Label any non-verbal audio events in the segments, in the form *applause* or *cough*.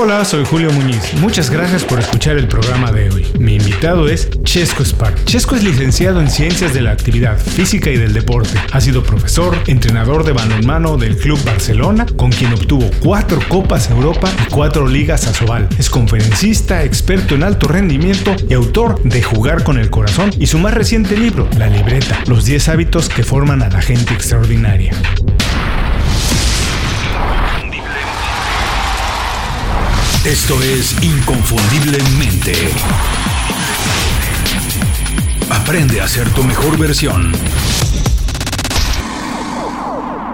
Hola, soy Julio Muñiz. Muchas gracias por escuchar el programa de hoy. Mi invitado es Chesco Spark. Chesco es licenciado en Ciencias de la Actividad Física y del Deporte. Ha sido profesor, entrenador de balonmano del Club Barcelona, con quien obtuvo cuatro Copas Europa y cuatro Ligas Asobal. Es conferencista, experto en alto rendimiento y autor de Jugar con el Corazón y su más reciente libro, La Libreta, los 10 hábitos que forman a la gente extraordinaria. Esto es Inconfundiblemente. Aprende a ser tu mejor versión.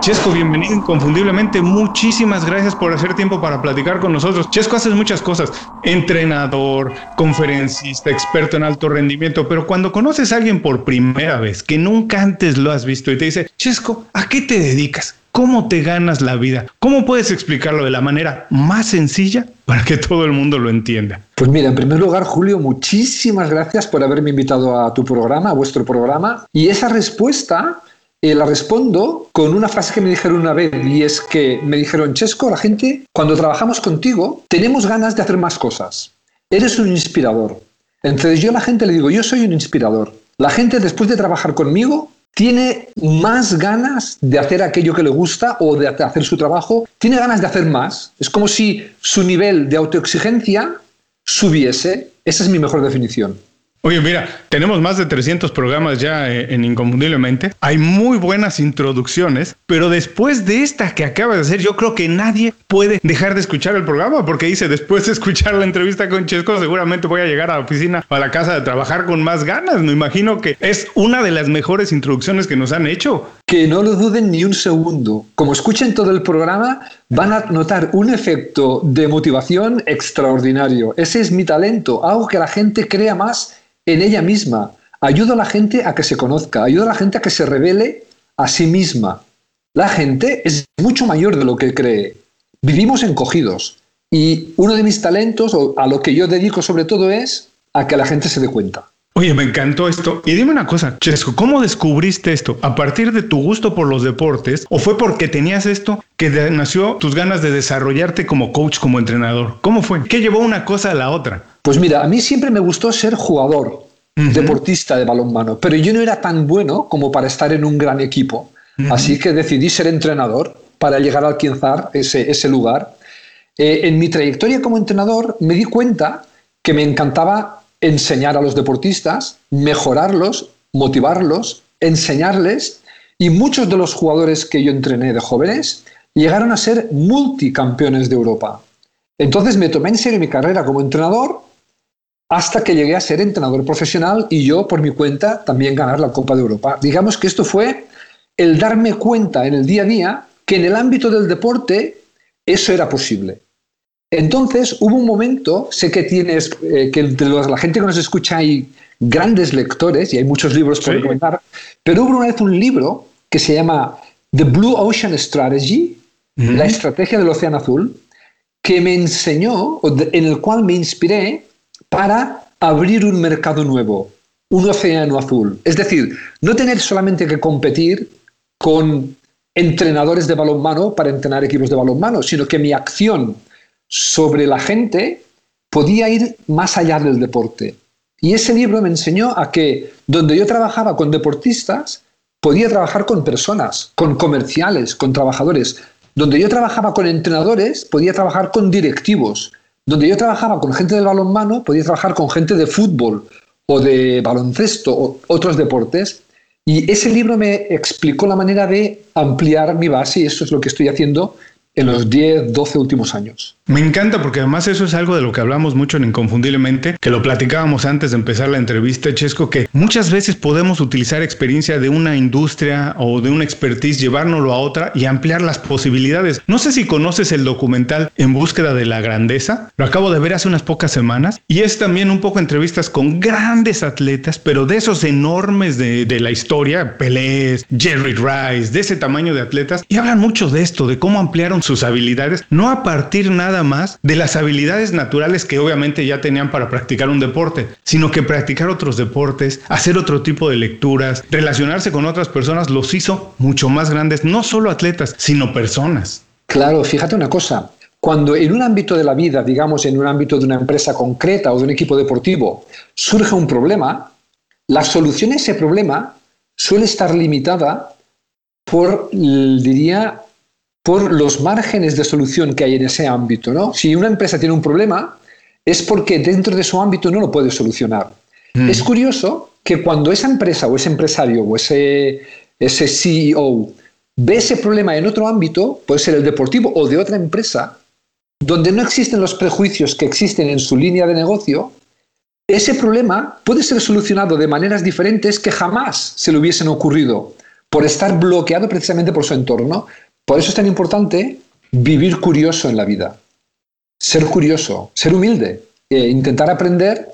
Chesco, bienvenido inconfundiblemente. Muchísimas gracias por hacer tiempo para platicar con nosotros. Chesco, haces muchas cosas. Entrenador, conferencista, experto en alto rendimiento. Pero cuando conoces a alguien por primera vez, que nunca antes lo has visto y te dice, Chesco, ¿a qué te dedicas? ¿Cómo te ganas la vida? ¿Cómo puedes explicarlo de la manera más sencilla para que todo el mundo lo entienda? Pues mira, en primer lugar, Julio, muchísimas gracias por haberme invitado a tu programa, a vuestro programa. Y esa respuesta eh, la respondo con una frase que me dijeron una vez y es que me dijeron, Chesco, la gente, cuando trabajamos contigo, tenemos ganas de hacer más cosas. Eres un inspirador. Entonces yo a la gente le digo, yo soy un inspirador. La gente después de trabajar conmigo tiene más ganas de hacer aquello que le gusta o de hacer su trabajo, tiene ganas de hacer más. Es como si su nivel de autoexigencia subiese. Esa es mi mejor definición. Oye, mira, tenemos más de 300 programas ya eh, en Inconfundiblemente. Hay muy buenas introducciones, pero después de esta que acabas de hacer, yo creo que nadie puede dejar de escuchar el programa porque dice, después de escuchar la entrevista con Chesco, seguramente voy a llegar a la oficina o a la casa de trabajar con más ganas. Me imagino que es una de las mejores introducciones que nos han hecho. Que no lo duden ni un segundo. Como escuchen todo el programa, van a notar un efecto de motivación extraordinario. Ese es mi talento, hago que la gente crea más en ella misma. Ayuda a la gente a que se conozca, ayuda a la gente a que se revele a sí misma. La gente es mucho mayor de lo que cree. Vivimos encogidos. Y uno de mis talentos, o a lo que yo dedico sobre todo, es a que la gente se dé cuenta. Oye, me encantó esto. Y dime una cosa, Chesco, ¿cómo descubriste esto? ¿A partir de tu gusto por los deportes? ¿O fue porque tenías esto que nació tus ganas de desarrollarte como coach, como entrenador? ¿Cómo fue? ¿Qué llevó una cosa a la otra? Pues mira, a mí siempre me gustó ser jugador, deportista de balonmano, pero yo no era tan bueno como para estar en un gran equipo. Así que decidí ser entrenador para llegar a alcanzar ese, ese lugar. Eh, en mi trayectoria como entrenador me di cuenta que me encantaba enseñar a los deportistas, mejorarlos, motivarlos, enseñarles y muchos de los jugadores que yo entrené de jóvenes llegaron a ser multicampeones de Europa. Entonces me tomé en serio mi carrera como entrenador hasta que llegué a ser entrenador profesional y yo por mi cuenta también ganar la Copa de Europa. Digamos que esto fue el darme cuenta en el día a día que en el ámbito del deporte eso era posible. Entonces hubo un momento, sé que tienes, eh, que de la gente que nos escucha hay grandes lectores y hay muchos libros por recomendar, pero hubo una vez un libro que se llama The Blue Ocean Strategy, la estrategia del océano azul, que me enseñó, en el cual me inspiré para abrir un mercado nuevo, un océano azul. Es decir, no tener solamente que competir con entrenadores de balonmano para entrenar equipos de balonmano, sino que mi acción sobre la gente podía ir más allá del deporte. Y ese libro me enseñó a que donde yo trabajaba con deportistas, podía trabajar con personas, con comerciales, con trabajadores. Donde yo trabajaba con entrenadores, podía trabajar con directivos, donde yo trabajaba con gente del balonmano, podía trabajar con gente de fútbol o de baloncesto o otros deportes. Y ese libro me explicó la manera de ampliar mi base y eso es lo que estoy haciendo en los 10, 12 últimos años. Me encanta porque además eso es algo de lo que hablamos mucho en Inconfundiblemente, que lo platicábamos antes de empezar la entrevista, Chesco, que muchas veces podemos utilizar experiencia de una industria o de una expertise, llevárnoslo a otra y ampliar las posibilidades. No sé si conoces el documental En búsqueda de la grandeza, lo acabo de ver hace unas pocas semanas y es también un poco entrevistas con grandes atletas, pero de esos enormes de, de la historia, Pelé, Jerry Rice, de ese tamaño de atletas, y hablan mucho de esto, de cómo ampliaron sus habilidades, no a partir nada más de las habilidades naturales que obviamente ya tenían para practicar un deporte, sino que practicar otros deportes, hacer otro tipo de lecturas, relacionarse con otras personas, los hizo mucho más grandes, no solo atletas, sino personas. Claro, fíjate una cosa, cuando en un ámbito de la vida, digamos en un ámbito de una empresa concreta o de un equipo deportivo, surge un problema, la solución a ese problema suele estar limitada por, diría, por los márgenes de solución que hay en ese ámbito. ¿no? Si una empresa tiene un problema, es porque dentro de su ámbito no lo puede solucionar. Mm. Es curioso que cuando esa empresa o ese empresario o ese, ese CEO ve ese problema en otro ámbito, puede ser el deportivo o de otra empresa, donde no existen los prejuicios que existen en su línea de negocio, ese problema puede ser solucionado de maneras diferentes que jamás se le hubiesen ocurrido por estar bloqueado precisamente por su entorno. Por eso es tan importante vivir curioso en la vida, ser curioso, ser humilde, e intentar aprender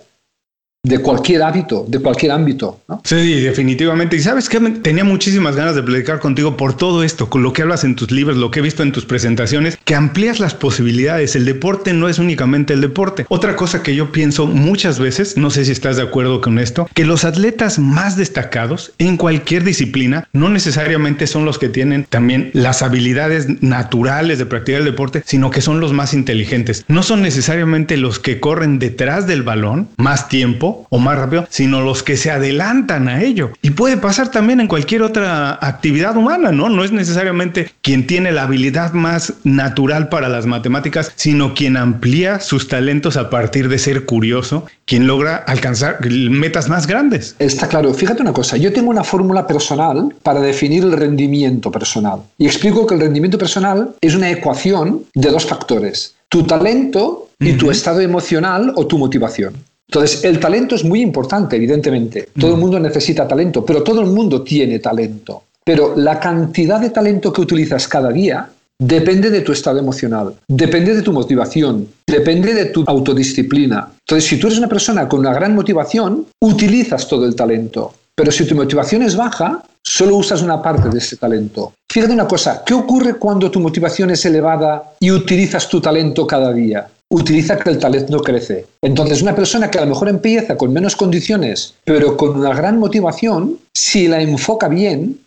de cualquier hábito, de cualquier ámbito. Sí, definitivamente. Y sabes que tenía muchísimas ganas de platicar contigo por todo esto, con lo que hablas en tus libros, lo que he visto en tus presentaciones, que amplías las posibilidades. El deporte no es únicamente el deporte. Otra cosa que yo pienso muchas veces, no sé si estás de acuerdo con esto, que los atletas más destacados en cualquier disciplina no necesariamente son los que tienen también las habilidades naturales de practicar el deporte, sino que son los más inteligentes. No son necesariamente los que corren detrás del balón más tiempo o más rápido, sino los que se adelantan a ello. Y puede pasar también en cualquier otra actividad humana, ¿no? No es necesariamente quien tiene la habilidad más natural para las matemáticas, sino quien amplía sus talentos a partir de ser curioso, quien logra alcanzar metas más grandes. Está claro. Fíjate una cosa, yo tengo una fórmula personal para definir el rendimiento personal. Y explico que el rendimiento personal es una ecuación de dos factores, tu talento y tu estado emocional o tu motivación. Entonces, el talento es muy importante, evidentemente. Todo el mm. mundo necesita talento, pero todo el mundo tiene talento. Pero la cantidad de talento que utilizas cada día depende de tu estado emocional, depende de tu motivación, depende de tu autodisciplina. Entonces, si tú eres una persona con una gran motivación, utilizas todo el talento. Pero si tu motivación es baja, solo usas una parte de ese talento. Fíjate una cosa, ¿qué ocurre cuando tu motivación es elevada y utilizas tu talento cada día? Utiliza que el talento crece. Entonces, una persona que a lo mejor empieza con menos condiciones, pero con una gran motivación, si la enfoca bien,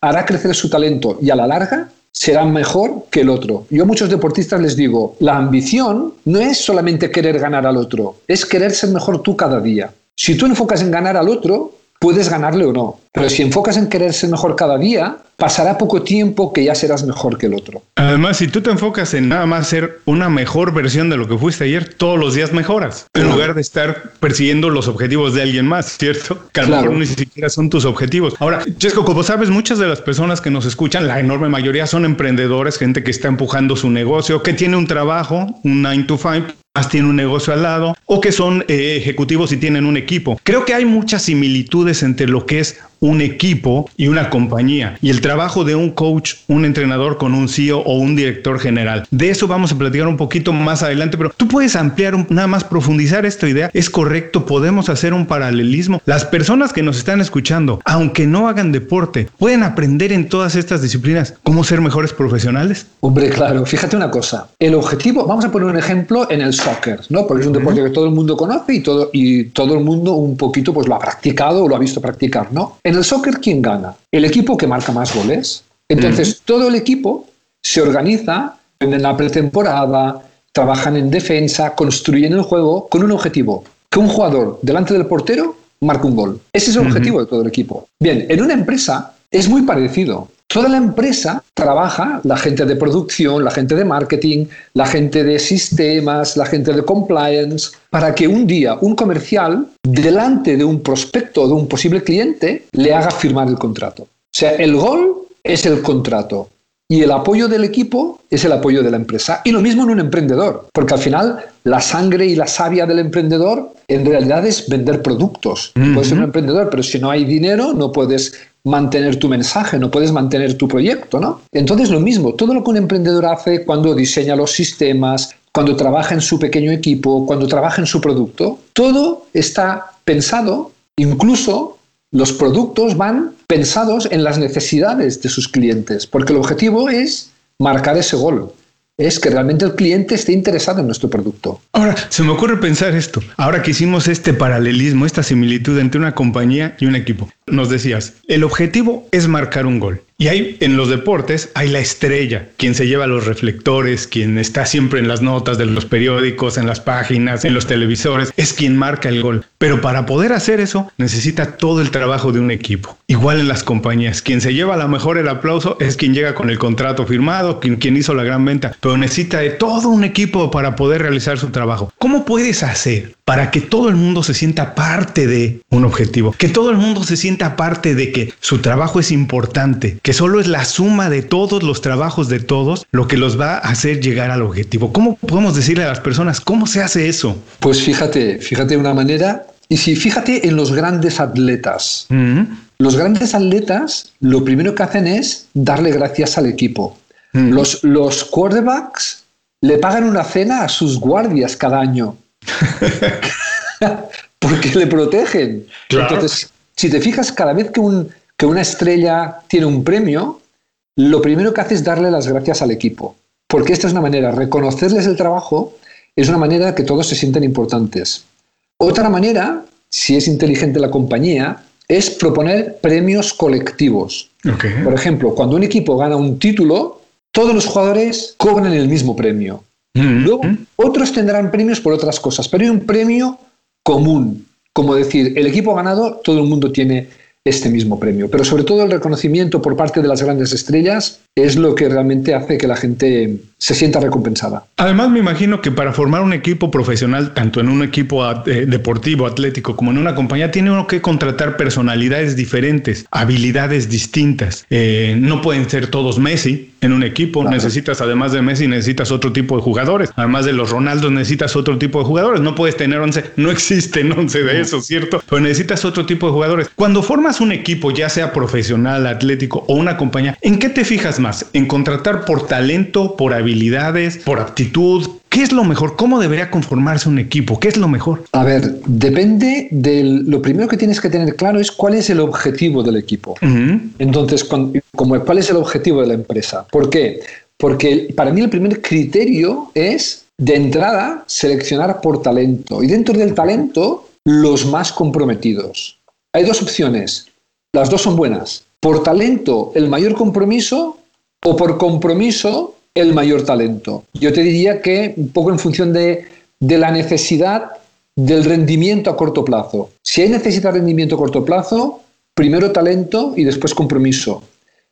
hará crecer su talento y a la larga será mejor que el otro. Yo a muchos deportistas les digo, la ambición no es solamente querer ganar al otro, es querer ser mejor tú cada día. Si tú enfocas en ganar al otro, puedes ganarle o no. Pero si enfocas en querer ser mejor cada día, pasará poco tiempo que ya serás mejor que el otro. Además, si tú te enfocas en nada más ser una mejor versión de lo que fuiste ayer, todos los días mejoras, en lugar de estar persiguiendo los objetivos de alguien más, ¿cierto? Que a lo mejor ni siquiera son tus objetivos. Ahora, Chesco, como sabes, muchas de las personas que nos escuchan, la enorme mayoría son emprendedores, gente que está empujando su negocio, que tiene un trabajo, un 9 to 5, tiene un negocio al lado o que son eh, ejecutivos y tienen un equipo. Creo que hay muchas similitudes entre lo que es un equipo y una compañía y el trabajo de un coach, un entrenador con un CEO o un director general. De eso vamos a platicar un poquito más adelante, pero tú puedes ampliar, nada más profundizar esta idea. Es correcto, podemos hacer un paralelismo. Las personas que nos están escuchando, aunque no hagan deporte, pueden aprender en todas estas disciplinas cómo ser mejores profesionales. Hombre, claro, fíjate una cosa. El objetivo, vamos a poner un ejemplo en el soccer, ¿no? Porque es un deporte que todo el mundo conoce y todo, y todo el mundo un poquito pues lo ha practicado o lo ha visto practicar, ¿no? En el soccer, ¿quién gana? El equipo que marca más goles. Entonces, todo el equipo se organiza en la pretemporada, trabajan en defensa, construyen el juego con un objetivo, que un jugador delante del portero marque un gol. Ese es el objetivo de todo el equipo. Bien, en una empresa es muy parecido. Toda la empresa trabaja, la gente de producción, la gente de marketing, la gente de sistemas, la gente de compliance, para que un día un comercial, delante de un prospecto o de un posible cliente, le haga firmar el contrato. O sea, el gol es el contrato y el apoyo del equipo es el apoyo de la empresa. Y lo mismo en un emprendedor, porque al final la sangre y la savia del emprendedor en realidad es vender productos. Puedes ser un emprendedor, pero si no hay dinero no puedes mantener tu mensaje, no puedes mantener tu proyecto, ¿no? Entonces lo mismo, todo lo que un emprendedor hace cuando diseña los sistemas, cuando trabaja en su pequeño equipo, cuando trabaja en su producto, todo está pensado, incluso los productos van pensados en las necesidades de sus clientes, porque el objetivo es marcar ese gol es que realmente el cliente esté interesado en nuestro producto. Ahora, se me ocurre pensar esto. Ahora que hicimos este paralelismo, esta similitud entre una compañía y un equipo, nos decías, el objetivo es marcar un gol. Y hay en los deportes, hay la estrella, quien se lleva los reflectores, quien está siempre en las notas de los periódicos, en las páginas, en los televisores, es quien marca el gol. Pero para poder hacer eso, necesita todo el trabajo de un equipo. Igual en las compañías, quien se lleva a lo mejor el aplauso es quien llega con el contrato firmado, quien, quien hizo la gran venta, pero necesita de todo un equipo para poder realizar su trabajo. ¿Cómo puedes hacer para que todo el mundo se sienta parte de un objetivo? Que todo el mundo se sienta parte de que su trabajo es importante, que solo es la suma de todos los trabajos de todos lo que los va a hacer llegar al objetivo. ¿Cómo podemos decirle a las personas cómo se hace eso? Pues fíjate, fíjate una manera y si fíjate en los grandes atletas. Mm. Los grandes atletas lo primero que hacen es darle gracias al equipo. Mm. Los, los quarterbacks le pagan una cena a sus guardias cada año. *laughs* Porque le protegen. Entonces, si te fijas, cada vez que, un, que una estrella tiene un premio, lo primero que hace es darle las gracias al equipo. Porque esta es una manera, reconocerles el trabajo es una manera que todos se sienten importantes. Otra manera, si es inteligente la compañía, es proponer premios colectivos. Por ejemplo, cuando un equipo gana un título, todos los jugadores cobran el mismo premio. Mm-hmm. Luego, otros tendrán premios por otras cosas, pero hay un premio común. Como decir, el equipo ganado, todo el mundo tiene este mismo premio. Pero sobre todo el reconocimiento por parte de las grandes estrellas es lo que realmente hace que la gente se sienta recompensada. Además, me imagino que para formar un equipo profesional, tanto en un equipo eh, deportivo, atlético, como en una compañía, tiene uno que contratar personalidades diferentes, habilidades distintas. Eh, no pueden ser todos Messi en un equipo. Necesitas, además de Messi, necesitas otro tipo de jugadores. Además de los Ronaldos, necesitas otro tipo de jugadores. No puedes tener 11, no existen 11 de esos, ¿cierto? Pero necesitas otro tipo de jugadores. Cuando formas un equipo, ya sea profesional, atlético o una compañía, ¿en qué te fijas más? ¿En contratar por talento, por habilidades, por aptitud? ¿Qué es lo mejor? ¿Cómo debería conformarse un equipo? ¿Qué es lo mejor? A ver, depende de lo primero que tienes que tener claro es cuál es el objetivo del equipo. Entonces, como, ¿cuál es el objetivo de la empresa? ¿Por qué? Porque para mí el primer criterio es, de entrada, seleccionar por talento. Y dentro del talento, los más comprometidos. Hay dos opciones. Las dos son buenas. Por talento, el mayor compromiso o por compromiso el mayor talento. Yo te diría que un poco en función de, de la necesidad del rendimiento a corto plazo. Si hay necesidad de rendimiento a corto plazo, primero talento y después compromiso.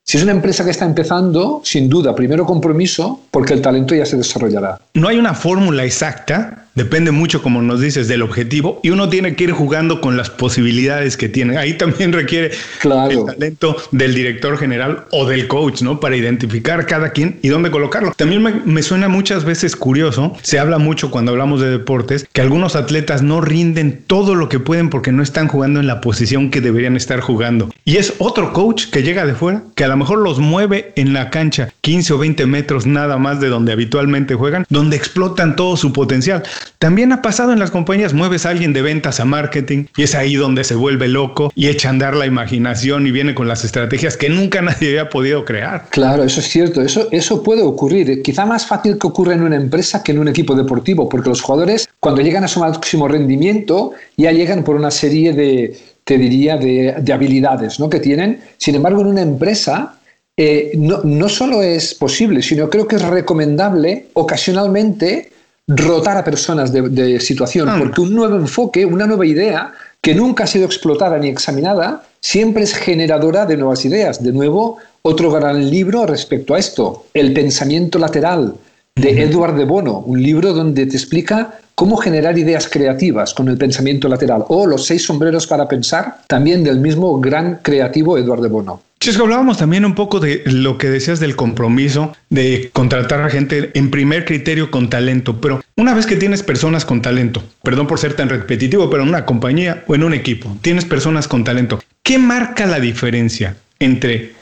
Si es una empresa que está empezando, sin duda, primero compromiso, porque el talento ya se desarrollará. No hay una fórmula exacta Depende mucho, como nos dices, del objetivo y uno tiene que ir jugando con las posibilidades que tiene. Ahí también requiere el talento del director general o del coach, ¿no? Para identificar cada quien y dónde colocarlo. También me, suena muchas veces curioso, se habla mucho cuando hablamos de deportes, que algunos atletas no rinden todo lo que pueden porque no están jugando en la posición que deberían estar jugando. Y es otro coach que llega de fuera, que a lo mejor los mueve en la cancha 15 o 20 metros nada más de donde habitualmente juegan, donde explotan todo su potencial. También ha pasado en las compañías, mueves a alguien de ventas a marketing y es ahí donde se vuelve loco y echa a andar la imaginación y viene con las estrategias que nunca *laughs* nadie había podido crear. Claro, eso es cierto, eso, eso puede ocurrir. Quizá más fácil que ocurra en una empresa que en un equipo deportivo, porque los jugadores cuando llegan a su máximo rendimiento ya llegan por una serie de, te diría, de, habilidades ¿no? que tienen. Sin embargo, en una empresa eh, no, no, solo es posible, sino creo que es recomendable ocasionalmente rotar a personas de, situación, ah. porque un nuevo enfoque, una nueva idea que nunca ha sido explotada ni examinada, siempre es generadora de nuevas ideas. De nuevo, otro gran libro respecto a esto, El pensamiento lateral, de Edward de Bono, un libro donde te explica cómo generar ideas creativas con el pensamiento lateral, o Los seis sombreros para pensar, también del mismo gran creativo Edward de Bono. Chisco, hablábamos también un poco de lo que decías del compromiso de contratar a gente en primer criterio con talento, pero una vez que tienes personas con talento, perdón por ser tan repetitivo, pero en una compañía o en un equipo, tienes personas con talento, ¿qué marca la diferencia entre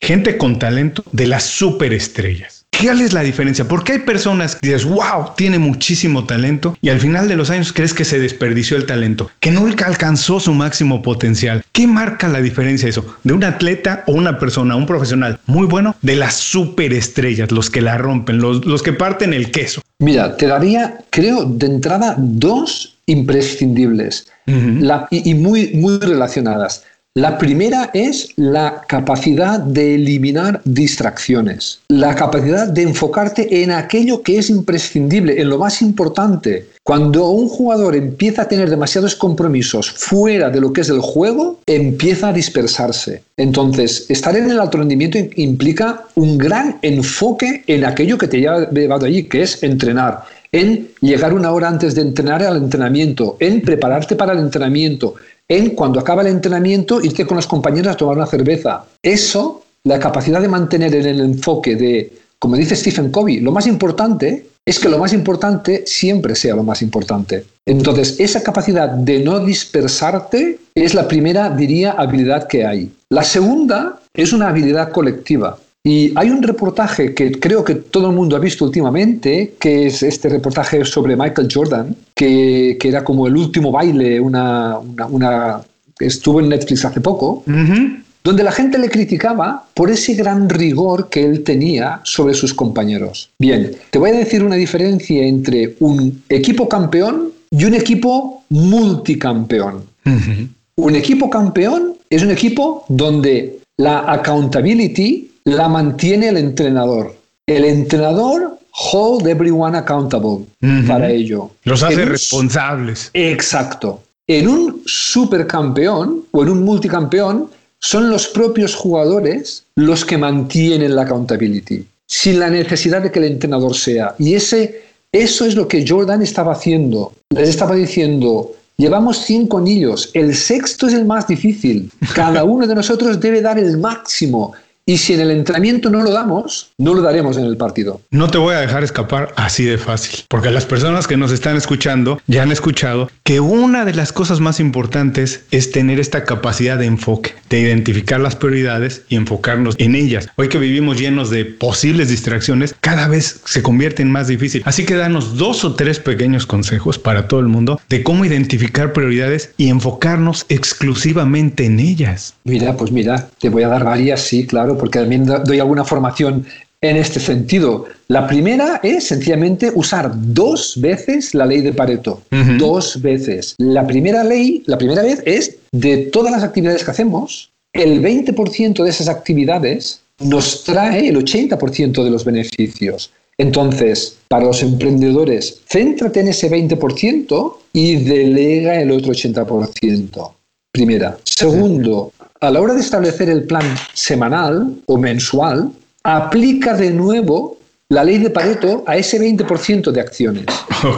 gente con talento de las superestrellas? ¿Cuál es la diferencia? Porque hay personas que dices, wow, tiene muchísimo talento y al final de los años crees que se desperdició el talento, que nunca alcanzó su máximo potencial. ¿Qué marca la diferencia eso? De un atleta o una persona, un profesional muy bueno, de las superestrellas, los que la rompen, los, los que parten el queso. Mira, te daría, creo, de entrada dos imprescindibles y, y muy, muy relacionadas. La primera es la capacidad de eliminar distracciones, la capacidad de enfocarte en aquello que es imprescindible, en lo más importante. Cuando un jugador empieza a tener demasiados compromisos fuera de lo que es el juego, empieza a dispersarse. Entonces, estar en el alto rendimiento implica un gran enfoque en aquello que te ha llevado allí, que es entrenar en llegar una hora antes de entrenar al entrenamiento, en prepararte para el entrenamiento, en cuando acaba el entrenamiento irte con los compañeros a tomar una cerveza. Eso, la capacidad de mantener en el enfoque de, como dice Stephen Covey, lo más importante es que lo más importante siempre sea lo más importante. Entonces, esa capacidad de no dispersarte es la primera, diría, habilidad que hay. La segunda es una habilidad colectiva. Y hay un reportaje que creo que todo el mundo ha visto últimamente, que es este reportaje sobre Michael Jordan, que, era como el último baile, una, una, estuvo en Netflix hace poco, donde la gente le criticaba por ese gran rigor que él tenía sobre sus compañeros. Bien, te voy a decir una diferencia entre un equipo campeón y un equipo multicampeón. Un equipo campeón es un equipo donde la accountability la mantiene el entrenador. El entrenador hold everyone accountable para ello. Los hace responsables. Exacto. En un supercampeón o en un multicampeón son los propios jugadores los que mantienen la accountability, sin la necesidad de que el entrenador sea. Y ese, eso es lo que Jordan estaba haciendo. Les estaba diciendo, Llevamos cinco anillos, el sexto es el más difícil. Cada *laughs* uno de nosotros debe dar el máximo. Y si en el entrenamiento no lo damos, no lo daremos en el partido. No te voy a dejar escapar así de fácil, porque las personas que nos están escuchando ya han escuchado que una de las cosas más importantes es tener esta capacidad de enfoque, de identificar las prioridades y enfocarnos en ellas. Hoy que vivimos llenos de posibles distracciones, cada vez se convierte en más difícil. Así que danos dos o tres pequeños consejos para todo el mundo de cómo identificar prioridades y enfocarnos exclusivamente en ellas. Mira, pues mira, te voy a dar varias, sí, claro porque también doy alguna formación en este sentido. La primera es sencillamente usar dos veces la ley de Pareto. Dos veces. La primera ley, la primera vez es de todas las actividades que hacemos, el 20% de esas actividades nos trae el 80% de los beneficios. Entonces, para los emprendedores, céntrate en ese 20% y delega el otro 80%. Primera. Segundo, a la hora de establecer el plan semanal o mensual, aplica de nuevo la ley de Pareto a ese 20% de acciones.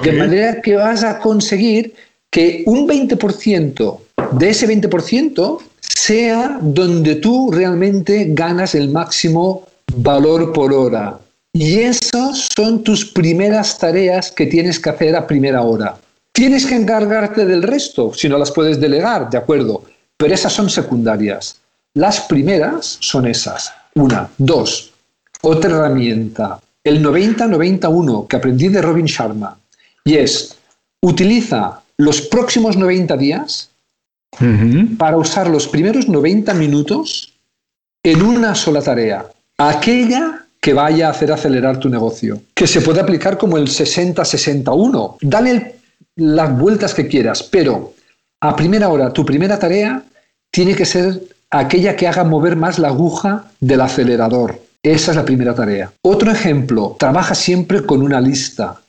De manera que vas a conseguir que un 20% de ese 20% sea donde tú realmente ganas el máximo valor por hora. Y esas son tus primeras tareas que tienes que hacer a primera hora. Tienes que encargarte del resto, si no las puedes delegar, de acuerdo, pero esas son secundarias. Las primeras son esas. Una. Dos. Otra herramienta. El 90-91 que aprendí de Robin Sharma. Y es, utiliza los próximos 90 días para usar los primeros 90 minutos en una sola tarea. Aquella que vaya a hacer acelerar tu negocio. Que se puede aplicar como el 60-61. Dale las vueltas que quieras, pero a primera hora, tu primera tarea tiene que ser aquella que haga mover más la aguja del acelerador. Esa es la primera tarea. Otro ejemplo, trabaja siempre con una lista.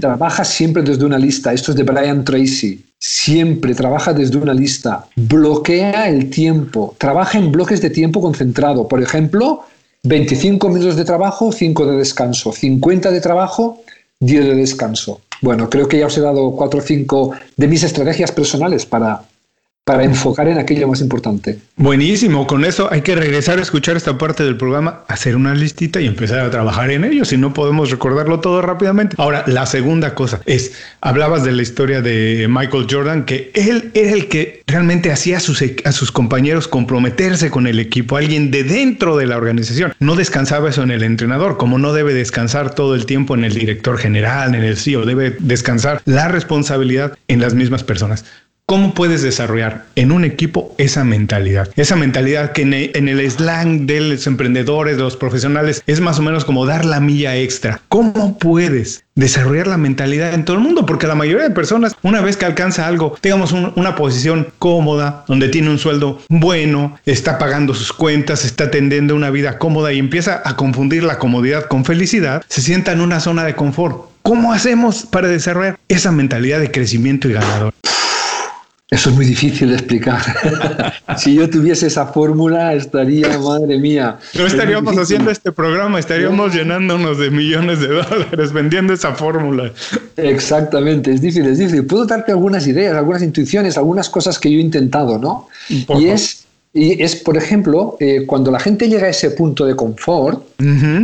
Trabaja siempre desde una lista. Esto es de Brian Tracy. Siempre trabaja desde una lista. Bloquea el tiempo. Trabaja en bloques de tiempo concentrado. Por ejemplo, 25 minutos de trabajo, 5 de descanso. 50 de trabajo, 10 de descanso. Bueno, creo que ya os he dado 4 o 5 de mis estrategias personales para para enfocar en aquello más importante. Buenísimo, con eso hay que regresar a escuchar esta parte del programa, hacer una listita y empezar a trabajar en ello, si no podemos recordarlo todo rápidamente. Ahora, la segunda cosa es, hablabas de la historia de Michael Jordan, que él era el que realmente hacía a sus, a sus compañeros comprometerse con el equipo, alguien de dentro de la organización. No descansaba eso en el entrenador, como no debe descansar todo el tiempo en el director general, en el CEO, debe descansar la responsabilidad en las mismas personas. ¿Cómo puedes desarrollar en un equipo esa mentalidad? Esa mentalidad que en el slang de los emprendedores, de los profesionales, es más o menos como dar la milla extra. ¿Cómo puedes desarrollar la mentalidad en todo el mundo? Porque la mayoría de personas, una vez que alcanza algo, digamos una posición cómoda, donde tiene un sueldo bueno, está pagando sus cuentas, está atendiendo una vida cómoda y empieza a confundir la comodidad con felicidad, se sienta en una zona de confort. ¿Cómo hacemos para desarrollar esa mentalidad de crecimiento y ganador? Eso es muy difícil de explicar. *laughs* si yo tuviese esa fórmula, estaría, madre mía. No estaríamos haciendo este programa, estaríamos llenándonos de millones de dólares vendiendo esa fórmula. Exactamente, es difícil, es difícil. Puedo darte algunas ideas, algunas intuiciones, algunas cosas que yo he intentado, ¿no? Y es, y es, por ejemplo, eh, cuando la gente llega a ese punto de confort,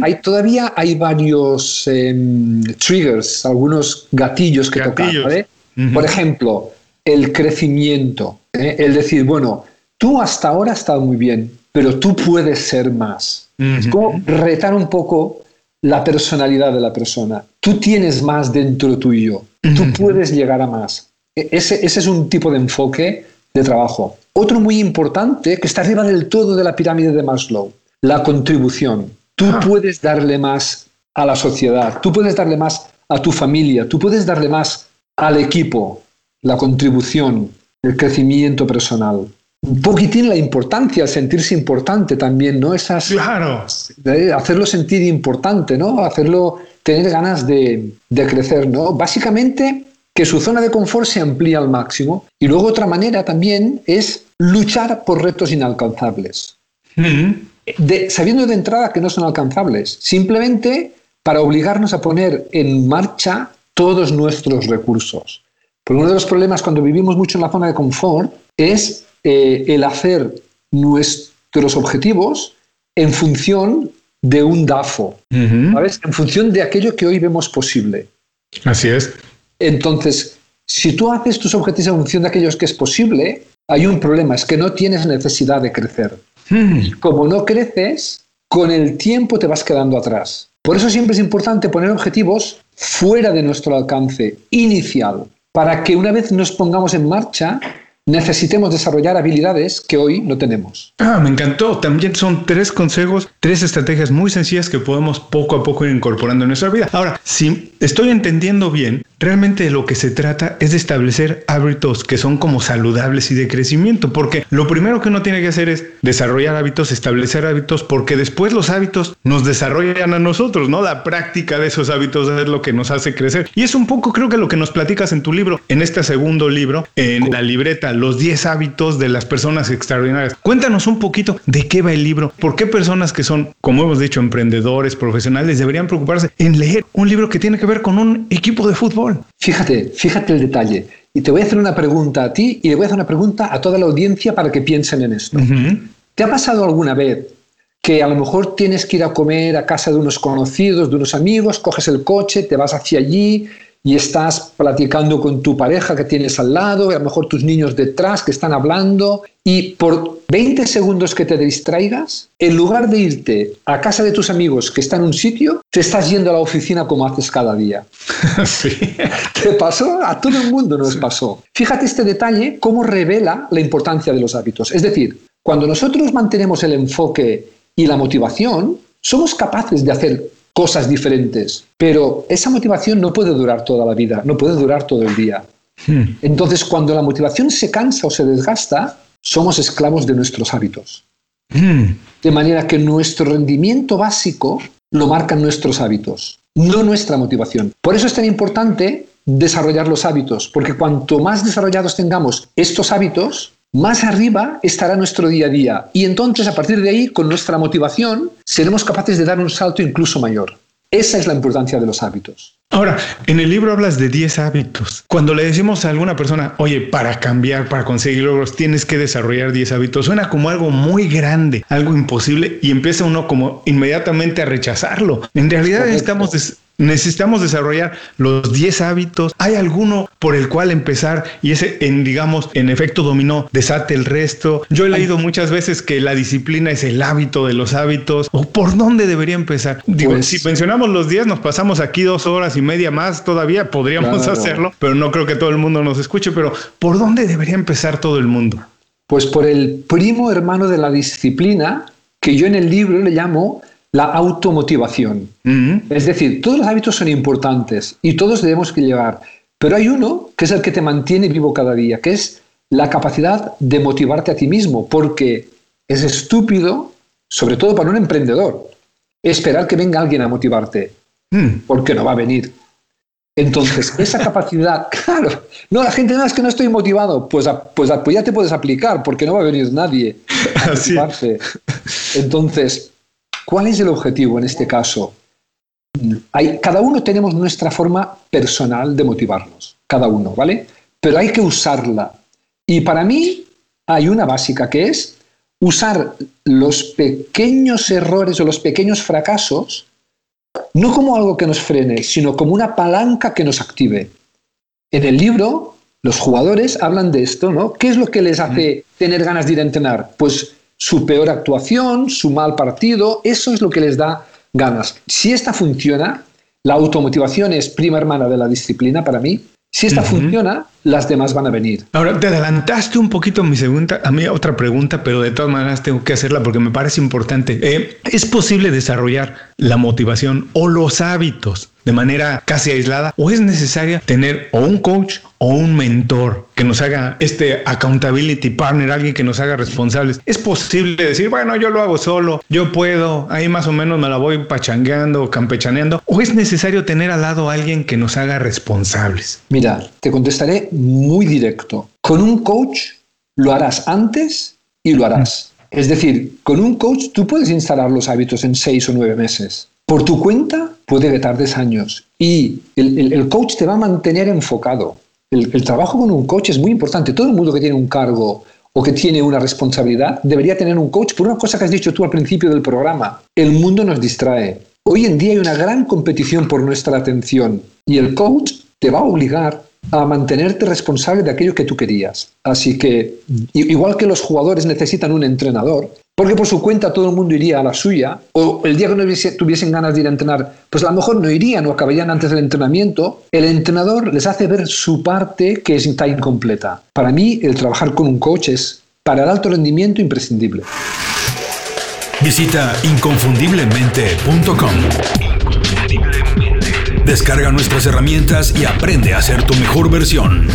hay, todavía hay varios em, triggers, algunos gatillos que tocar. Por ejemplo, el crecimiento, ¿eh? el decir, bueno, tú hasta ahora has estado muy bien, pero tú puedes ser más. Es como retar un poco la personalidad de la persona. Tú tienes más dentro tuyo, tú puedes llegar a más. E, ese, ese es un tipo de enfoque de trabajo. Otro muy importante, que está arriba del todo de la pirámide de Maslow, la contribución. Tú ah. puedes darle más a la sociedad, tú puedes darle más a tu familia, tú puedes darle más al equipo, la contribución, el crecimiento personal. Un poquitín la importancia, sentirse importante también, ¿no? Esas, claro. hacerlo sentir importante, ¿no? Hacerlo tener ganas de, crecer, ¿no? Básicamente que su zona de confort se amplía al máximo. Y luego otra manera también es luchar por retos inalcanzables. de, sabiendo de entrada que no son alcanzables, simplemente para obligarnos a poner en marcha todos nuestros recursos. Porque uno de los problemas cuando vivimos mucho en la zona de confort es eh, el hacer nuestros objetivos en función de un DAFO, ¿sabes? En función de aquello que hoy vemos posible. Así es. Entonces, si tú haces tus objetivos en función de aquellos que es posible, hay un problema, es que no tienes necesidad de crecer. Hmm. Como no creces, con el tiempo te vas quedando atrás. Por eso siempre es importante poner objetivos fuera de nuestro alcance inicial para que una vez nos pongamos en marcha, necesitemos desarrollar habilidades que hoy no tenemos. Ah, me encantó. También son tres consejos, tres estrategias muy sencillas que podemos poco a poco ir incorporando en nuestra vida. Ahora, si estoy entendiendo bien, realmente de lo que se trata es de establecer hábitos que son como saludables y de crecimiento, porque lo primero que uno tiene que hacer es desarrollar hábitos, establecer hábitos, porque después los hábitos nos desarrollan a nosotros, ¿no? La práctica de esos hábitos es lo que nos hace crecer. Y es un poco, creo que lo que nos platicas en tu libro, en este segundo libro, en la libreta, los 10 hábitos de las personas extraordinarias. Cuéntanos un poquito de qué va el libro, por qué personas que son, como hemos dicho, emprendedores, profesionales, deberían preocuparse en leer un libro que tiene que ver con un equipo de fútbol. Fíjate, fíjate el detalle. Y te voy a hacer una pregunta a ti y le voy a hacer una pregunta a toda la audiencia para que piensen en esto. ¿Te ha pasado alguna vez que a lo mejor tienes que ir a comer a casa de unos conocidos, de unos amigos, coges el coche, te vas hacia allí, y estás platicando con tu pareja que tienes al lado, a lo mejor tus niños detrás que están hablando, y por 20 segundos que te distraigas, en lugar de irte a casa de tus amigos que están en un sitio, te estás yendo a la oficina como haces cada día. *laughs* *laughs* Sí. ¿Te pasó? A todo el mundo nos pasó. Fíjate este detalle, cómo revela la importancia de los hábitos. Es decir, cuando nosotros mantenemos el enfoque y la motivación, somos capaces de hacer cosas diferentes. Pero esa motivación no puede durar toda la vida, no puede durar todo el día. Hmm. Entonces, cuando la motivación se cansa o se desgasta, somos esclavos de nuestros hábitos. Hmm. De manera que nuestro rendimiento básico lo marcan nuestros hábitos, no nuestra motivación. Por eso es tan importante desarrollar los hábitos, porque cuanto más desarrollados tengamos estos hábitos, más arriba estará nuestro día a día. Y entonces, a partir de ahí, con nuestra motivación, seremos capaces de dar un salto incluso mayor. Esa es la importancia de los hábitos. Ahora, en el libro hablas de 10 hábitos. Cuando le decimos a alguna persona, oye, para cambiar, para conseguir logros, tienes que desarrollar 10 hábitos, suena como algo muy grande, algo imposible, y empieza uno como inmediatamente a rechazarlo. En realidad estamos Necesitamos desarrollar los 10 hábitos. ¿Hay alguno por el cual empezar y ese, en, digamos, en efecto dominó, desate el resto? Yo he leído muchas veces que la disciplina es el hábito de los hábitos. ¿O por dónde debería empezar? Digo, pues si mencionamos los 10, nos pasamos aquí dos horas y media más todavía, podríamos hacerlo, pero no creo que todo el mundo nos escuche. Pero ¿por dónde debería empezar todo el mundo? Pues por el primo hermano de la disciplina, que yo en el libro le llamo la automotivación. Es decir, todos los hábitos son importantes y todos debemos que llevar, pero hay uno que es el que te mantiene vivo cada día, que es la capacidad de motivarte a ti mismo, porque es estúpido, sobre todo para un emprendedor, esperar que venga alguien a motivarte, mm. porque no va a venir. Entonces, *laughs* esa capacidad, claro, no, la gente no es que no estoy motivado, pues, pues, pues, ya te puedes aplicar, porque no va a venir nadie a. *laughs* Entonces, ¿cuál es el objetivo en este caso? Hay, cada uno tenemos nuestra forma personal de motivarnos, cada uno, ¿vale? Pero hay que usarla. Y para mí hay una básica que es usar los pequeños errores o los pequeños fracasos no como algo que nos frene, sino como una palanca que nos active. En el libro, los jugadores hablan de esto, ¿no? ¿Qué es lo que les hace tener ganas de ir a entrenar? Pues su peor actuación, su mal partido, eso es lo que les da ganas. Si esta funciona, la automotivación es prima hermana de la disciplina para mí, si esta funciona, las demás van a venir. Ahora, te adelantaste un poquito mi segunda, a mí otra pregunta, pero de todas maneras tengo que hacerla porque me parece importante. Eh, ¿Es posible desarrollar la motivación o los hábitos de manera casi aislada o es necesaria tener o un coach o un mentor que nos haga este accountability partner, alguien que nos haga responsables. Es posible decir, bueno, yo lo hago solo, yo puedo, ahí más o menos me la voy pachangueando, campechaneando, o es necesario tener al lado a alguien que nos haga responsables. Mira, te contestaré muy directo. Con un coach lo harás antes y lo harás. Es decir, con un coach tú puedes instalar los hábitos en seis o nueve meses. Por tu cuenta puede que tardes años y el, coach te va a mantener enfocado. El, el, trabajo con un coach es muy importante. Todo el mundo que tiene un cargo o que tiene una responsabilidad debería tener un coach por una cosa que has dicho tú al principio del programa. El mundo nos distrae. Hoy en día hay una gran competición por nuestra atención y el coach te va a obligar a mantenerte responsable de aquello que tú querías. Así que, igual que los jugadores necesitan un entrenador, porque por su cuenta todo el mundo iría a la suya, o el día que no tuviesen ganas de ir a entrenar, pues a lo mejor no irían o acabarían antes del entrenamiento, el entrenador les hace ver su parte que está incompleta. Para mí, el trabajar con un coach es, para el alto rendimiento, imprescindible. Visita inconfundiblemente.com Descarga nuestras herramientas y aprende a ser tu mejor versión.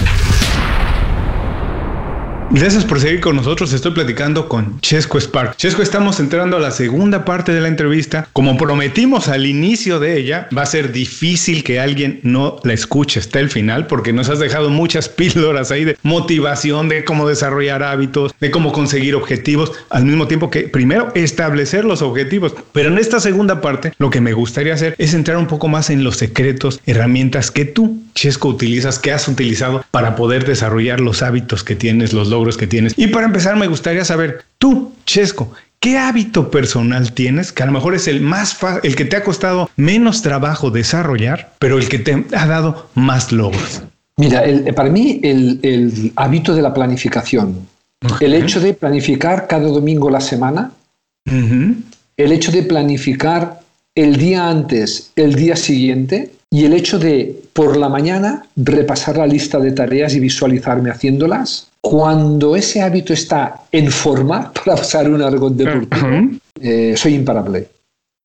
Gracias por seguir con nosotros. Estoy platicando con Chesco Spark. Chesco, estamos entrando a la segunda parte de la entrevista. Como prometimos al inicio de ella, va a ser difícil que alguien no la escuche hasta el final porque nos has dejado muchas *laughs* píldoras ahí de motivación, de cómo desarrollar hábitos, de cómo conseguir objetivos, al mismo tiempo que primero establecer los objetivos. Pero en esta segunda parte, lo que me gustaría hacer es entrar un poco más en los secretos, herramientas que tú, Chesco, utilizas, que has utilizado para poder desarrollar los hábitos que tienes, los logros que tienes. Y para empezar, me gustaría saber, tú, Chesco, ¿Qué hábito personal tienes que a lo mejor es el más el que te ha costado menos trabajo desarrollar, pero el que te ha dado más logros? Mira, para mí el, hábito de la planificación, el hecho de planificar cada domingo la semana, el hecho de planificar el día antes, el día siguiente, y el hecho de por la mañana repasar la lista de tareas y visualizarme haciéndolas, cuando ese hábito está en forma, *laughs* para usar un argot deportivo, eh, soy imparable.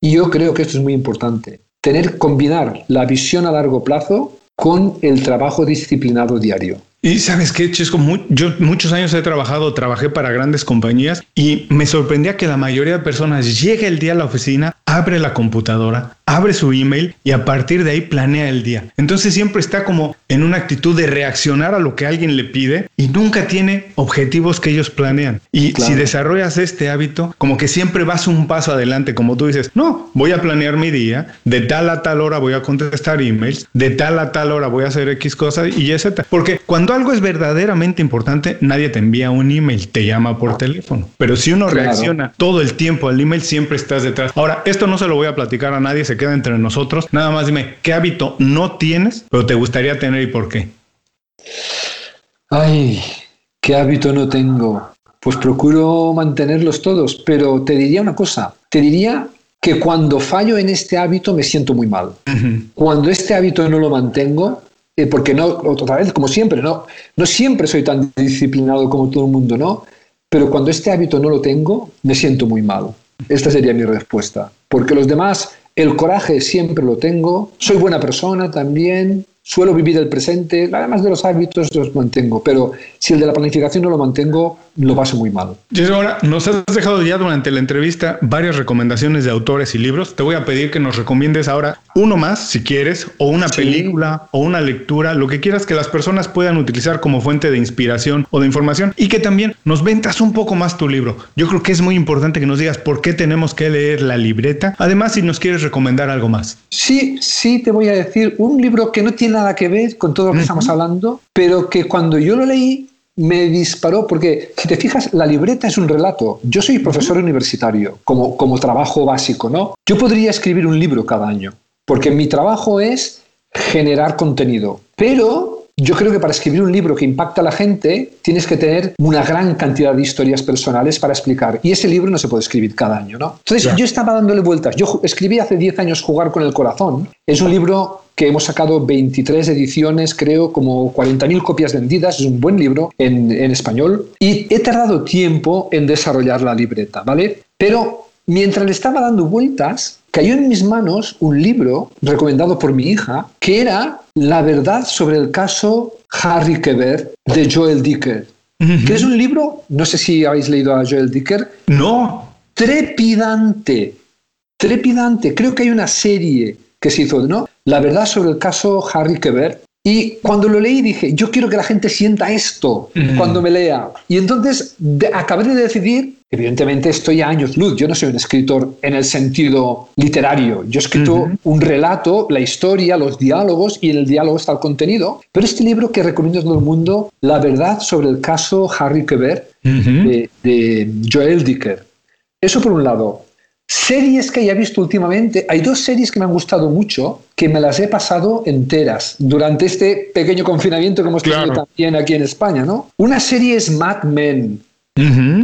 Y yo creo que esto es muy importante. Tener, combinar la visión a largo plazo con el trabajo disciplinado diario. Y sabes qué, Chesco, yo muchos años he trabajado, trabajé para grandes compañías y me sorprendía que la mayoría de personas llega el día a la oficina, abre la computadora, abre su email y a partir de ahí planea el día. Entonces siempre está como en una actitud de reaccionar a lo que alguien le pide y nunca tiene objetivos que ellos planean. Y si desarrollas este hábito, como que siempre vas un paso adelante, como tú dices, no, voy a planear mi día, de tal a tal hora voy a contestar emails, de tal a tal hora voy a hacer X cosas y Z. Porque cuando algo es verdaderamente importante, nadie te envía un email, te llama por teléfono. Pero si uno reacciona todo el tiempo al email, siempre estás detrás. Ahora, esto no se lo voy a platicar a nadie, se queda entre nosotros. Nada más dime, ¿qué hábito no tienes, pero te gustaría tener y por qué? Ay, ¿qué hábito no tengo? Pues procuro mantenerlos todos, pero te diría una cosa, te diría que cuando fallo en este hábito me siento muy mal. Cuando este hábito no lo mantengo, eh, porque no, otra vez, como siempre, no, no siempre soy tan disciplinado como todo el mundo, ¿no? Pero cuando este hábito no lo tengo, me siento muy mal. Esta sería mi respuesta. Porque los demás, el coraje siempre lo tengo, soy buena persona también, suelo vivir el presente, además de los hábitos los mantengo, pero si el de la planificación no lo mantengo, lo paso muy mal. Y ahora nos has dejado ya durante la entrevista varias recomendaciones de autores y libros. Te voy a pedir que nos recomiendes ahora uno más, si quieres, o una película, o una lectura, lo que quieras que las personas puedan utilizar como fuente de inspiración o de información y que también nos ventas un poco más tu libro. Yo creo que es muy importante que nos digas por qué tenemos que leer la libreta. Además, si nos quieres recomendar algo más. Sí, sí, te voy a decir un libro que no tiene nada que ver con todo lo que estamos hablando, pero que cuando yo lo leí me disparó, porque si te fijas, la libreta es un relato. Yo soy profesor universitario, como, como trabajo básico, ¿no? Yo podría escribir un libro cada año, porque mi trabajo es generar contenido, pero yo creo que para escribir un libro que impacta a la gente tienes que tener una gran cantidad de historias personales para explicar. Y ese libro no se puede escribir cada año, ¿no? Entonces yo estaba dándole vueltas. Yo escribí hace 10 años Jugar con el Corazón. Es un libro que hemos sacado 23 ediciones, creo, como 40.000 copias vendidas. Es un buen libro en, en español. Y he tardado tiempo en desarrollar la libreta, ¿vale? Pero mientras le estaba dando vueltas, cayó en mis manos un libro recomendado por mi hija que era La verdad sobre el caso Harry Quebert de Joel Dicker. Que es un libro, no sé si habéis leído a Joel Dicker. No. Trepidante. Trepidante. Creo que hay una serie que se hizo, ¿no? La verdad sobre el caso Harry Quebert. Y cuando lo leí dije, yo quiero que la gente sienta esto cuando me lea. Y entonces acabé de decidir Evidentemente estoy a años luz, yo no soy un escritor en el sentido literario, yo he escrito un relato, la historia, los diálogos y en el diálogo está el contenido, pero este libro que recomiendo a todo el mundo, La verdad sobre el caso Harry Quebert de, de, Joel Dicker. Eso por un lado. Series que haya visto últimamente, hay dos series que me han gustado mucho, que me las he pasado enteras durante este pequeño confinamiento que hemos tenido también aquí en España, ¿no? Una serie es Mad Men,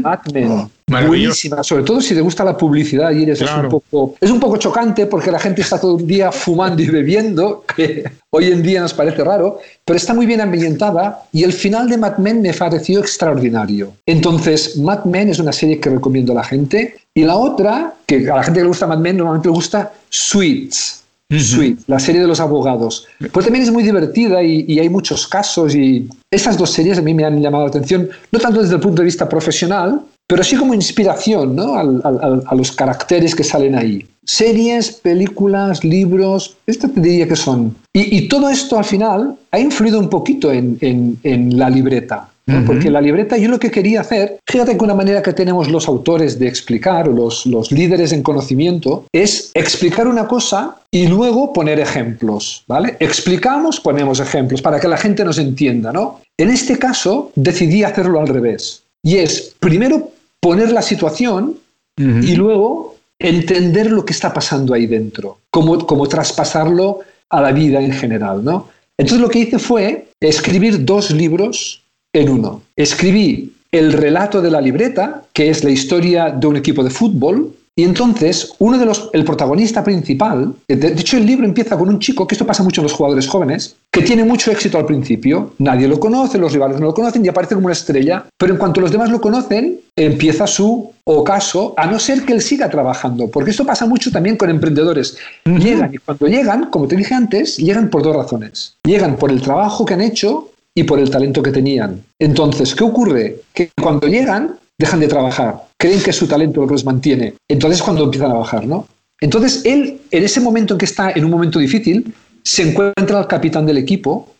Batman. Buenísima, sobre todo si te gusta la publicidad y eres un poco es un poco chocante porque la gente está todo el día fumando y bebiendo, que hoy en día nos parece raro, pero está muy bien ambientada y el final de Mad Men me pareció extraordinario. Entonces, Mad Men es una serie que recomiendo a la gente y la otra, que a la gente que le gusta Mad Men normalmente le gusta Suits. Sweet, la serie de los abogados. Pues también es muy divertida y, hay muchos casos y estas dos series a mí me han llamado la atención, no tanto desde el punto de vista profesional, pero sí como inspiración ¿no? a los caracteres que salen ahí. Series, películas, libros, esto te diría que son. Y, todo esto al final ha influido un poquito en, en la libreta. Porque la libreta, yo lo que quería hacer, fíjate que una manera que tenemos los autores de explicar, o los, los líderes en conocimiento, es explicar una cosa y luego poner ejemplos, ¿vale? Explicamos, ponemos ejemplos para que la gente nos entienda, ¿no? En este caso, decidí hacerlo al revés. Y es, primero, poner la situación y luego entender lo que está pasando ahí dentro, cómo, cómo traspasarlo a la vida en general, ¿no? Entonces lo que hice fue escribir dos libros en uno. Escribí el relato de la libreta, que es la historia de un equipo de fútbol, y entonces, uno de los, el protagonista principal, de, hecho el libro empieza con un chico, que esto pasa mucho en los jugadores jóvenes, que tiene mucho éxito al principio, nadie lo conoce, los rivales no lo conocen y aparece como una estrella, pero en cuanto los demás lo conocen, empieza su ocaso, a no ser que él siga trabajando, porque esto pasa mucho también con emprendedores. Llegan y cuando llegan, como te dije antes, llegan por dos razones. Llegan por el trabajo que han hecho y por el talento que tenían. Entonces, ¿qué ocurre? Que cuando llegan, dejan de trabajar, creen que es su talento lo que los mantiene. Entonces, cuando empiezan a bajar, ¿no? Entonces, él, en ese momento en que está en un momento difícil, se encuentra al capitán del equipo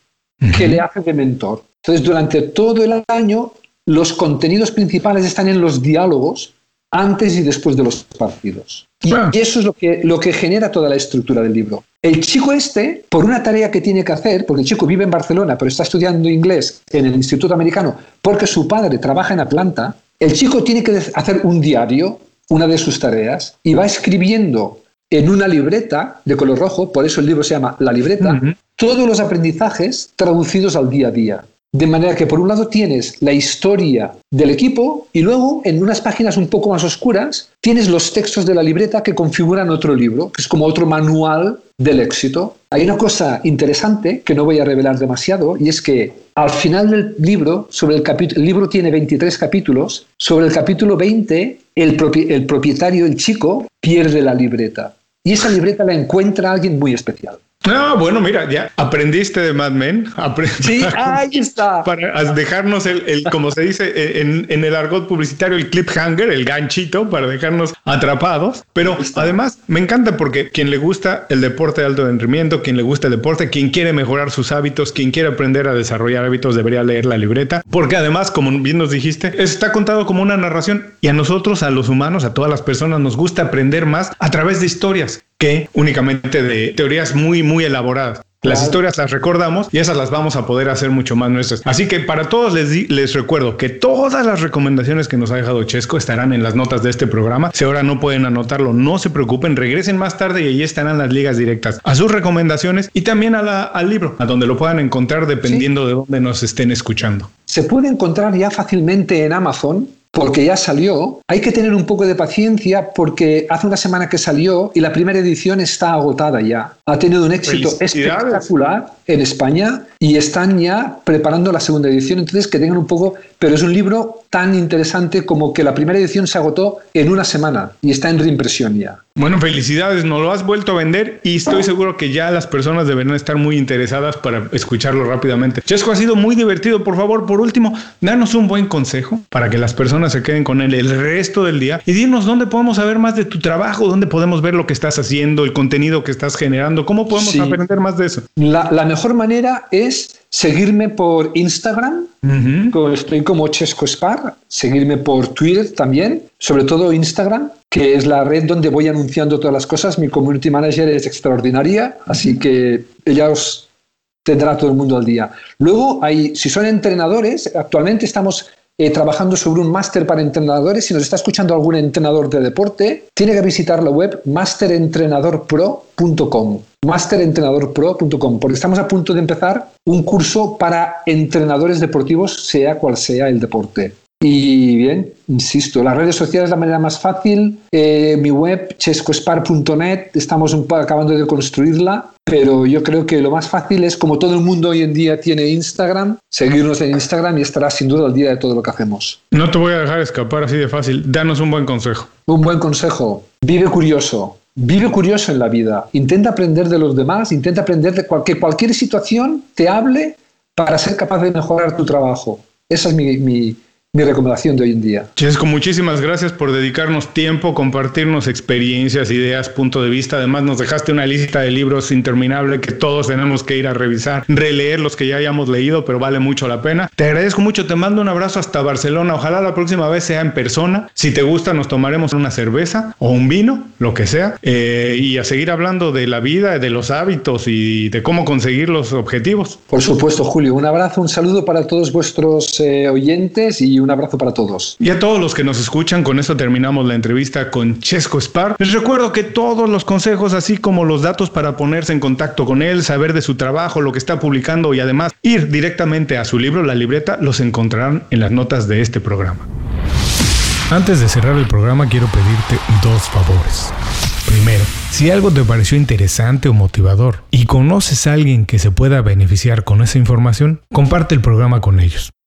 que le hace de mentor. Entonces, durante todo el año, los contenidos principales están en los diálogos antes y después de los partidos. Y, eso es lo que, lo que genera toda la estructura del libro. El chico este, por una tarea que tiene que hacer, porque el chico vive en Barcelona, pero está estudiando inglés en el Instituto Americano, porque su padre trabaja en Atlanta, el chico tiene que hacer un diario, una de sus tareas, y va escribiendo en una libreta de color rojo, por eso el libro se llama La libreta, todos los aprendizajes traducidos al día a día. de manera que por un lado tienes la historia del equipo y luego en unas páginas un poco más oscuras tienes los textos de la libreta que configuran otro libro, que es como otro manual del éxito. Hay una cosa interesante que no voy a revelar demasiado y es que al final del libro, sobre el el libro tiene 23 capítulos, sobre el capítulo 20 el, el propietario, el chico, pierde la libreta. Y esa libreta la encuentra alguien muy especial. Ah, bueno, mira, ya aprendiste de Mad Men. sí, *laughs* ahí está. Para dejarnos el, como se dice eh, en, el argot publicitario, el cliffhanger, el ganchito, para dejarnos atrapados. Pero además me encanta porque quien le gusta el deporte de alto rendimiento, quien le gusta el deporte, quien quiere mejorar sus hábitos, quien quiere aprender a desarrollar hábitos, debería leer la libreta. Porque además, como bien nos dijiste, está contado como una narración y a nosotros, a los humanos, a todas las personas, nos gusta aprender más a través de historias que únicamente de teorías muy, muy elaboradas. Las historias las recordamos y esas las vamos a poder hacer mucho más nuestras. Así que para todos les, les recuerdo que todas las recomendaciones que nos ha dejado Chesco estarán en las notas de este programa. Si ahora no pueden anotarlo, no se preocupen, regresen más tarde y ahí estarán las ligas directas a sus recomendaciones y también al libro, a donde lo puedan encontrar dependiendo de dónde nos estén escuchando. Se puede encontrar ya fácilmente en Amazon porque ya salió. Hay que tener un poco de paciencia porque hace una semana que salió y la primera edición está agotada ya. Ha tenido un éxito espectacular en España y están ya preparando la segunda edición, entonces que tengan un poco, pero es un libro tan interesante como que la primera edición se agotó en una semana y está en reimpresión ya. Bueno, felicidades, nos lo has vuelto a vender y estoy seguro que ya las personas deberán estar muy interesadas para escucharlo rápidamente. Chesco, ha sido muy divertido, por favor, por último, danos un buen consejo para que las personas se queden con él el resto del día y dinos dónde podemos saber más de tu trabajo, dónde podemos ver lo que estás haciendo, el contenido que estás generando, cómo podemos aprender más de eso. La, la mejor manera es seguirme por Instagram, estoy como Chesco Spar, seguirme por Twitter también, sobre todo Instagram, que es la red donde voy anunciando todas las cosas. Mi community manager es extraordinaria, así que ella os tendrá todo el mundo al día. Luego, hay, si son entrenadores, actualmente estamos eh, trabajando sobre un máster para entrenadores. Si nos está escuchando algún entrenador de deporte, tiene que visitar la web masterentrenadorpro.com masterentrenadorpro.com, porque estamos a punto de empezar un curso para entrenadores deportivos, sea cual sea el deporte. Y bien, insisto, las redes sociales es la manera más fácil. Eh, mi web, chescospar.net, estamos acabando de construirla, pero yo creo que lo más fácil es, como todo el mundo hoy en día tiene Instagram, seguirnos en Instagram y estará sin duda al día de todo lo que hacemos. No te voy a dejar escapar así de fácil. Danos un buen consejo. Un buen consejo. Vive curioso. Vive curioso en la vida. Intenta aprender de los demás. Intenta aprender de que cualquier situación te hable para ser capaz de mejorar tu trabajo. Esa es mi, mi recomendación de hoy en día. Chesco, muchísimas gracias por dedicarnos tiempo, compartirnos experiencias, ideas, punto de vista. Además, nos dejaste una lista de libros interminable que todos tenemos que ir a revisar, releer los que ya hayamos leído, pero vale mucho la pena. Te agradezco mucho, te mando un abrazo hasta Barcelona. Ojalá la próxima vez sea en persona. Si te gusta, nos tomaremos una cerveza o un vino, lo que sea, eh, y a seguir hablando de la vida, de los hábitos y de cómo conseguir los objetivos. Por supuesto, Julio. Un abrazo, un saludo para todos vuestros eh, oyentes y un abrazo para todos. Y a todos los que nos escuchan, con esto terminamos la entrevista con Chesco Spar. Les recuerdo que todos los consejos, así como los datos para ponerse en contacto con él, saber de su trabajo, lo que está publicando y además ir directamente a su libro, la libreta, los encontrarán en las notas de este programa. Antes de cerrar el programa, quiero pedirte dos favores. Primero, si algo te pareció interesante o motivador y conoces a alguien que se pueda beneficiar con esa información, comparte el programa con ellos.